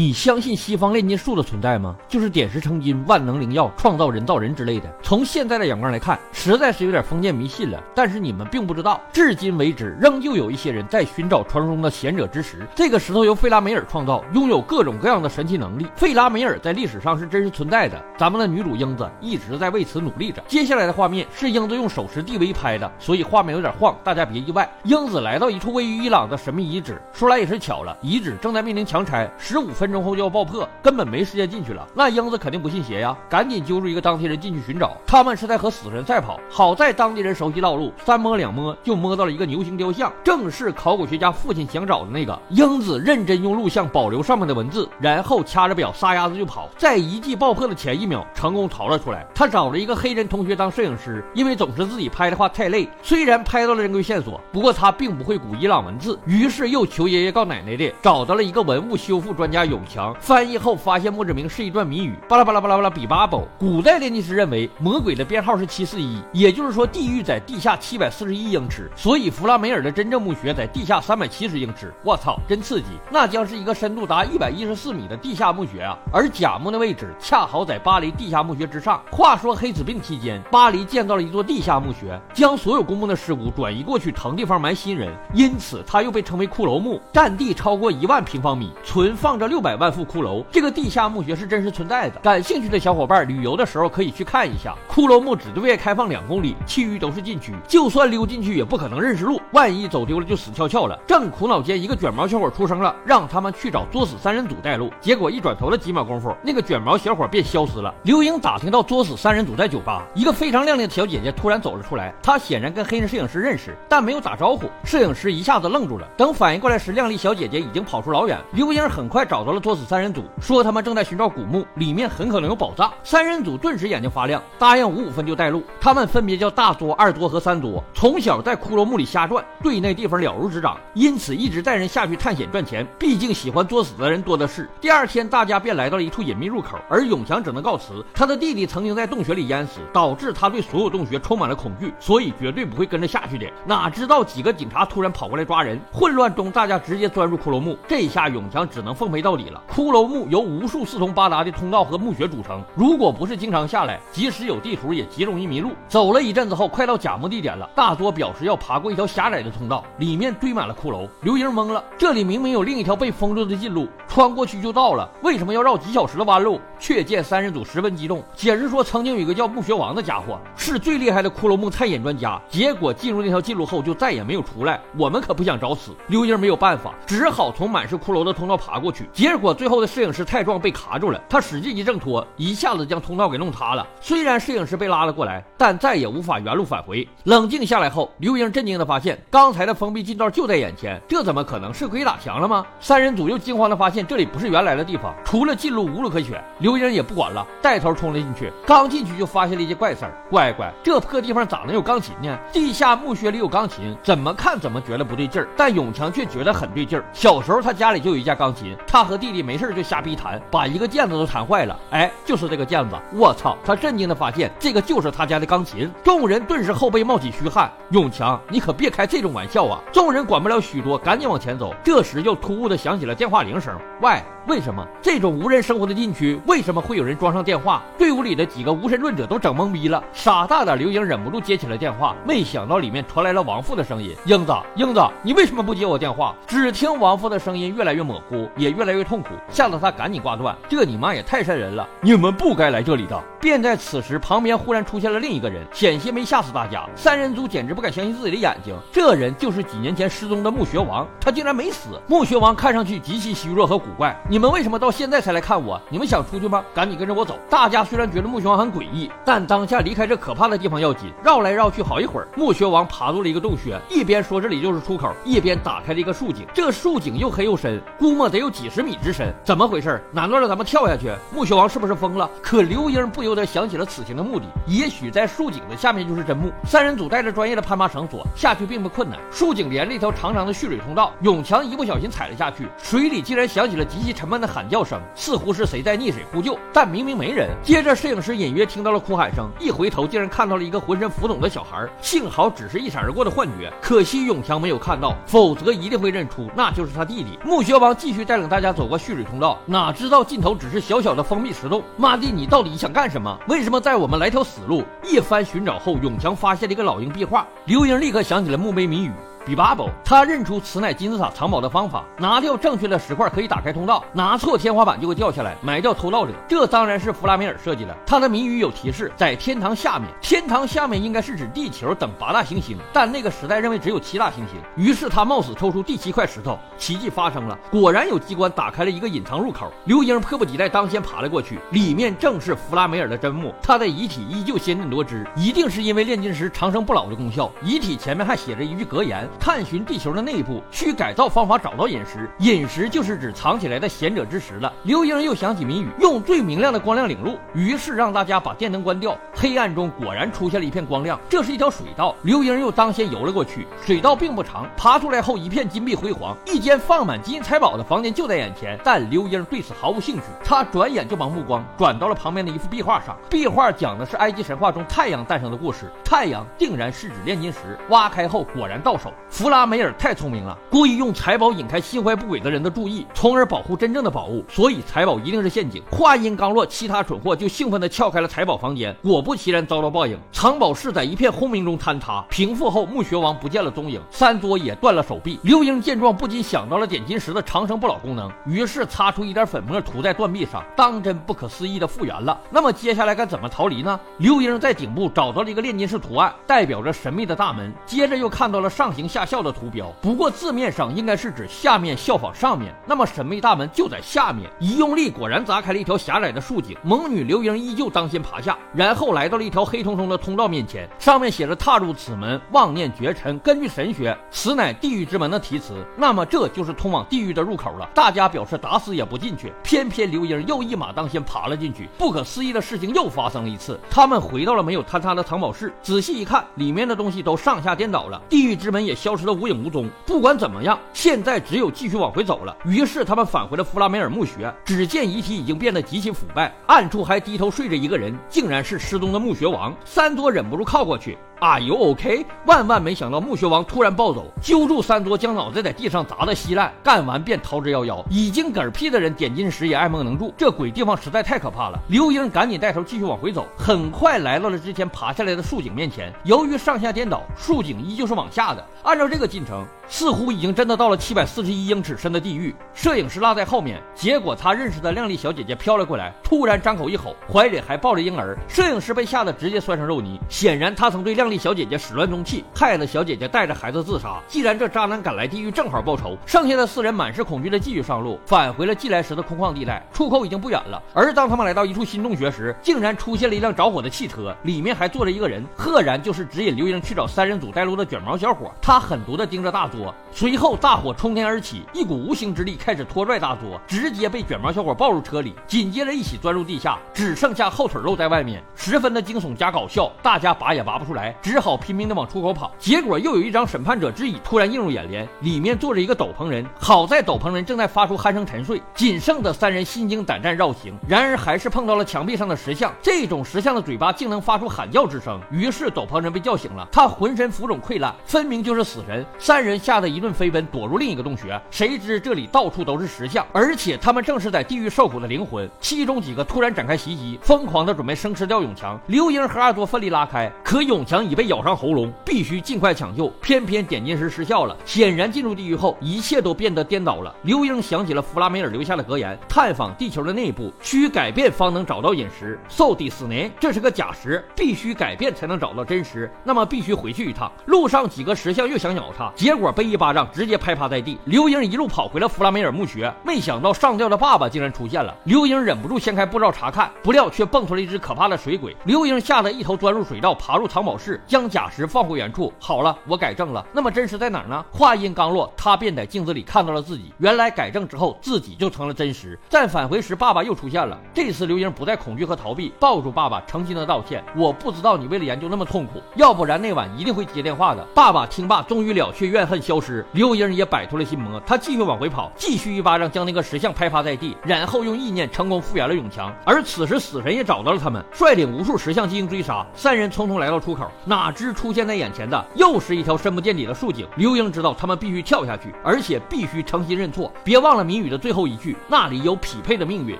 你相信西方炼金术的存在吗？就是点石成金、万能灵药、创造人造人之类的。从现在的眼光来看，实在是有点封建迷信了。但是你们并不知道，至今为止，仍旧有一些人在寻找传说中的贤者之石。这个石头由费拉梅尔创造，拥有各种各样的神奇能力。费拉梅尔在历史上是真实存在的，咱们的女主英子一直在为此努力着。接下来的画面是英子用手持 DV 拍的，所以画面有点晃，大家别意外。英子来到一处位于伊朗的神秘遗址，说来也是巧了，遗址正在面临强拆，十五分分钟后就要爆破。根本没时间进去了，那英子肯定不信邪呀，赶紧揪住一个当地人进去寻找。他们是在和死神赛跑，好在当地人熟悉道路，三摸两摸就摸到了一个牛形雕像，正是考古学家父亲想找的那个。英子认真用录像保留上面的文字，然后掐着表撒丫子就跑，在遗迹爆破的前一秒成功逃了出来。他找了一个黑人同学当摄影师，因为总是自己拍的话太累，虽然拍到了珍贵线索，不过他并不会古伊朗文字，于是又求爷爷告奶奶的找到了一个文物修复专家永强翻译。后发现墓志铭是一段谜语，巴拉巴拉巴拉巴拉比巴宝。古代炼金师认为魔鬼的编号是七四一，也就是说地狱在地下七百四十一英尺，所以弗拉梅尔的真正墓穴在地下三百七十英尺。我操，真刺激！那将是一个深度达一百一十四米的地下墓穴啊！而假墓的位置恰好在巴黎地下墓穴之上。话说黑死病期间，巴黎建造了一座地下墓穴，将所有公墓的尸骨转移过去腾地方埋新人，因此它又被称为骷髅墓，占地超过一万平方米，存放着六百百万副骷髅。这个地下墓穴是真实存在的，感兴趣的小伙伴旅游的时候可以去看一下。骷髅墓只对外开放两公里，其余都是禁区，就算溜进去也不可能认识路，万一走丢了就死翘翘了。正苦恼间，一个卷毛小伙出生了，让他们去找作死三人组带路。结果一转头的几秒功夫，那个卷毛小伙便消失了。刘英打听到作死三人组在酒吧，一个非常靓丽的小姐姐突然走了出来，她显然跟黑人摄影师认识，但没有打招呼。摄影师一下子愣住了，等反应过来时，靓丽小姐姐已经跑出老远。刘英很快找到了作死三人组。说他们正在寻找古墓，里面很可能有宝藏。三人组顿时眼睛发亮，答应五五分就带路。他们分别叫大作、二作和三作，从小在骷髅墓里瞎转，对那地方了如指掌，因此一直带人下去探险赚钱。毕竟喜欢作死的人多的是。第二天，大家便来到了一处隐秘入口，而永强只能告辞。他的弟弟曾经在洞穴里淹死，导致他对所有洞穴充满了恐惧，所以绝对不会跟着下去的。哪知道几个警察突然跑过来抓人，混乱中大家直接钻入骷髅墓。这一下永强只能奉陪到底。骷髅墓。由无数四通八达的通道和墓穴组成，如果不是经常下来，即使有地图也极容易迷路。走了一阵子后，快到假墓地点了，大多表示要爬过一条狭窄的通道，里面堆满了骷髅。刘英懵了，这里明明有另一条被封住的近路，穿过去就到了，为什么要绕几小时的弯路？却见三人组十分激动，解释说曾经有一个叫墓穴王的家伙，是最厉害的骷髅墓探险专家，结果进入那条近路后就再也没有出来。我们可不想找死。刘英没有办法，只好从满是骷髅的通道爬过去，结结果最后的摄影师。太壮被卡住了，他使劲一挣脱，一下子将通道给弄塌了。虽然摄影师被拉了过来，但再也无法原路返回。冷静下来后，刘英震惊地发现，刚才的封闭进道就在眼前，这怎么可能是鬼打墙了吗？三人组又惊慌地发现，这里不是原来的地方，除了近路无路可选。刘英也不管了，带头冲了进去。刚进去就发现了一件怪事儿，乖乖，这破地方咋能有钢琴呢？地下墓穴里有钢琴，怎么看怎么觉得不对劲儿。但永强却觉得很对劲儿。小时候他家里就有一架钢琴，他和弟弟没事就瞎逼。弹，把一个键子都弹坏了。哎，就是这个键子，我操！他震惊的发现，这个就是他家的钢琴。众人顿时后背冒起虚汗。永强，你可别开这种玩笑啊！众人管不了许多，赶紧往前走。这时又突兀的响起了电话铃声。喂，为什么这种无人生活的禁区，为什么会有人装上电话？队伍里的几个无神论者都整懵逼了。傻大胆刘英忍不住接起了电话，没想到里面传来了王父的声音：“英子，英子，你为什么不接我电话？”只听王父的声音越来越模糊，也越来越痛苦，吓得他。赶紧挂断！这你妈也太瘆人了！你们不该来这里的。便在此时，旁边忽然出现了另一个人，险些没吓死大家。三人组简直不敢相信自己的眼睛，这人就是几年前失踪的墓穴王，他竟然没死。墓穴王看上去极其虚弱和古怪。你你们为什么到现在才来看我？你们想出去吗？赶紧跟着我走！大家虽然觉得墓穴王很诡异，但当下离开这可怕的地方要紧。绕来绕去好一会儿，墓穴王爬入了一个洞穴，一边说这里就是出口，一边打开了一个竖井。这竖井又黑又深，估摸得有几十米之深。怎么回事？难道让咱们跳下去？墓穴王是不是疯了？可刘英不由。得想起了此行的目的，也许在竖井的下面就是真墓。三人组带着专业的攀爬绳索下去并不困难。竖井连着一条长长的蓄水通道，永强一不小心踩了下去，水里竟然响起了极其沉闷的喊叫声，似乎是谁在溺水呼救，但明明没人。接着，摄影师隐约听到了哭喊声，一回头竟然看到了一个浑身浮肿的小孩，幸好只是一闪而过的幻觉，可惜永强没有看到，否则一定会认出那就是他弟弟。穆学王继续带领大家走过蓄水通道，哪知道尽头只是小小的封闭石洞。妈的，你到底想干什么？为什么带我们来条死路？一番寻找后，永强发现了一个老鹰壁画，刘英立刻想起了墓碑谜语。比巴宝，他认出此乃金字塔藏宝的方法：拿掉正确的石块可以打开通道，拿错天花板就会掉下来，埋掉偷盗者。这当然是弗拉梅尔设计的。他的谜语有提示，在天堂下面，天堂下面应该是指地球等八大行星，但那个时代认为只有七大行星。于是他冒死抽出第七块石头，奇迹发生了，果然有机关打开了一个隐藏入口。刘英迫不及待当先爬了过去，里面正是弗拉梅尔的真墓，他的遗体依旧鲜嫩多汁，一定是因为炼金石长生不老的功效。遗体前面还写着一句格言。探寻地球的内部，需改造方法找到陨石。陨石就是指藏起来的贤者之石了。刘英又想起谜语，用最明亮的光亮领路，于是让大家把电灯关掉。黑暗中果然出现了一片光亮，这是一条水道。刘英又当先游了过去。水道并不长，爬出来后一片金碧辉煌，一间放满金银财宝的房间就在眼前。但刘英对此毫无兴趣，他转眼就把目光转到了旁边的一幅壁画上。壁画讲的是埃及神话中太阳诞生的故事，太阳定然是指炼金石，挖开后果然到手。弗拉梅尔太聪明了，故意用财宝引开心怀不轨的人的注意，从而保护真正的宝物。所以财宝一定是陷阱。话音刚落，其他蠢货就兴奋地撬开了财宝房间，果不其然遭到报应。藏宝室在一片轰鸣中坍塌，平复后，墓穴王不见了踪影，三桌也断了手臂。刘英见状，不禁想到了点金石的长生不老功能，于是擦出一点粉末涂在断臂上，当真不可思议的复原了。那么接下来该怎么逃离呢？刘英在顶部找到了一个炼金式图案，代表着神秘的大门。接着又看到了上行下。下校的图标，不过字面上应该是指下面效仿上面，那么神秘大门就在下面。一用力，果然砸开了一条狭窄的竖井。猛女刘英依旧当先爬下，然后来到了一条黑彤彤的通道面前，上面写着“踏入此门，妄念绝尘”。根据神学，此乃地狱之门的题词，那么这就是通往地狱的入口了。大家表示打死也不进去，偏偏刘英又一马当先爬了进去。不可思议的事情又发生了一次，他们回到了没有坍塌的藏宝室，仔细一看，里面的东西都上下颠倒了，地狱之门也消。消失的无影无踪。不管怎么样，现在只有继续往回走了。于是他们返回了弗拉梅尔墓穴，只见遗体已经变得极其腐败，暗处还低头睡着一个人，竟然是失踪的墓穴王。三多忍不住靠过去。Are，you OK？万万没想到，墓穴王突然暴走，揪住三桌，将脑袋在地上砸得稀烂，干完便逃之夭夭。已经嗝屁的人点金时也爱莫能助，这鬼地方实在太可怕了。刘英赶紧带头继续往回走，很快来到了之前爬下来的树井面前。由于上下颠倒，树井依旧是往下的。按照这个进程，似乎已经真的到了七百四十一英尺深的地狱。摄影师落在后面，结果他认识的靓丽小姐姐飘了过来，突然张口一吼，怀里还抱着婴儿。摄影师被吓得直接摔成肉泥，显然他曾对靓丽。小姐姐始乱终弃，害得小姐姐带着孩子自杀。既然这渣男赶来地狱，正好报仇。剩下的四人满是恐惧的继续上路，返回了寄来时的空旷地带。出口已经不远了。而当他们来到一处新洞穴时，竟然出现了一辆着火的汽车，里面还坐着一个人，赫然就是指引刘英去找三人组带路的卷毛小伙。他狠毒地盯着大佐作，随后大火冲天而起，一股无形之力开始拖拽大作，直接被卷毛小伙抱入车里。紧接着一起钻入地下，只剩下后腿露在外面，十分的惊悚加搞笑，大家拔也拔不出来。只好拼命的往出口跑，结果又有一张审判者之椅突然映入眼帘，里面坐着一个斗篷人。好在斗篷人正在发出鼾声沉睡，仅剩的三人心惊胆战绕行，然而还是碰到了墙壁上的石像。这种石像的嘴巴竟能发出喊叫之声，于是斗篷人被叫醒了，他浑身浮肿溃烂，分明就是死人。三人吓得一顿飞奔，躲入另一个洞穴。谁知这里到处都是石像，而且他们正是在地狱受苦的灵魂。其中几个突然展开袭击，疯狂的准备生吃掉永强。刘英和阿多奋力拉开，可永强。已被咬上喉咙，必须尽快抢救。偏偏点金石失效了，显然进入地狱后，一切都变得颠倒了。刘英想起了弗拉梅尔留下的格言：探访地球的内部，需改变方能找到陨石。So this n 这是个假石，必须改变才能找到真实。那么必须回去一趟。路上几个石像又想咬他，结果被一巴掌直接拍趴在地。刘英一路跑回了弗拉梅尔墓穴，没想到上吊的爸爸竟然出现了。刘英忍不住掀开布罩查看，不料却蹦出了一只可怕的水鬼。刘英吓得一头钻入水道，爬入藏宝室。将假石放回原处。好了，我改正了。那么真实在哪呢？话音刚落，他便在镜子里看到了自己。原来改正之后，自己就成了真实。再返回时，爸爸又出现了。这次刘英不再恐惧和逃避，抱住爸爸，诚心的道歉。我不知道你为了研究那么痛苦，要不然那晚一定会接电话的。爸爸听罢，终于了却怨恨消失，刘英也摆脱了心魔，他继续往回跑，继续一巴掌将那个石像拍趴在地，然后用意念成功复原了永强。而此时死神也找到了他们，率领无数石像进行追杀。三人匆匆来到出口，哪知出现在眼前的又是一条深不见底的竖井。刘英知道他们必须跳下去，而且必须诚心认错，别忘了谜语的最后一句，那里有匹配的命运。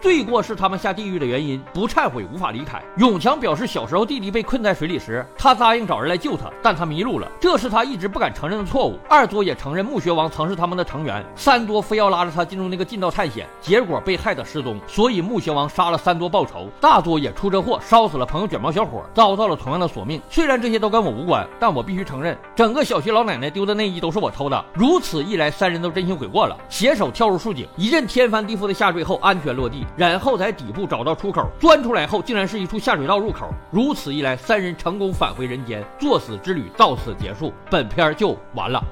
罪过是他们下地狱的原因，不忏悔无法离开。永强表示，小时候弟弟被困在水里时，他答应找人来救他，但他迷路了，这是他一直不敢承认的错误。二二作也承认墓穴王曾是他们的成员，三多非要拉着他进入那个近道探险，结果被害的失踪，所以墓穴王杀了三多报仇。大多也出车祸烧死了朋友卷毛小伙，遭到了同样的索命。虽然这些都跟我无关，但我必须承认，整个小区老奶奶丢的内衣都是我偷的。如此一来，三人都真心悔过了，携手跳入竖井，一阵天翻地覆的下坠后安全落地，然后在底部找到出口，钻出来后竟然是一处下水道入口。如此一来，三人成功返回人间，作死之旅到此结束。本片就完了。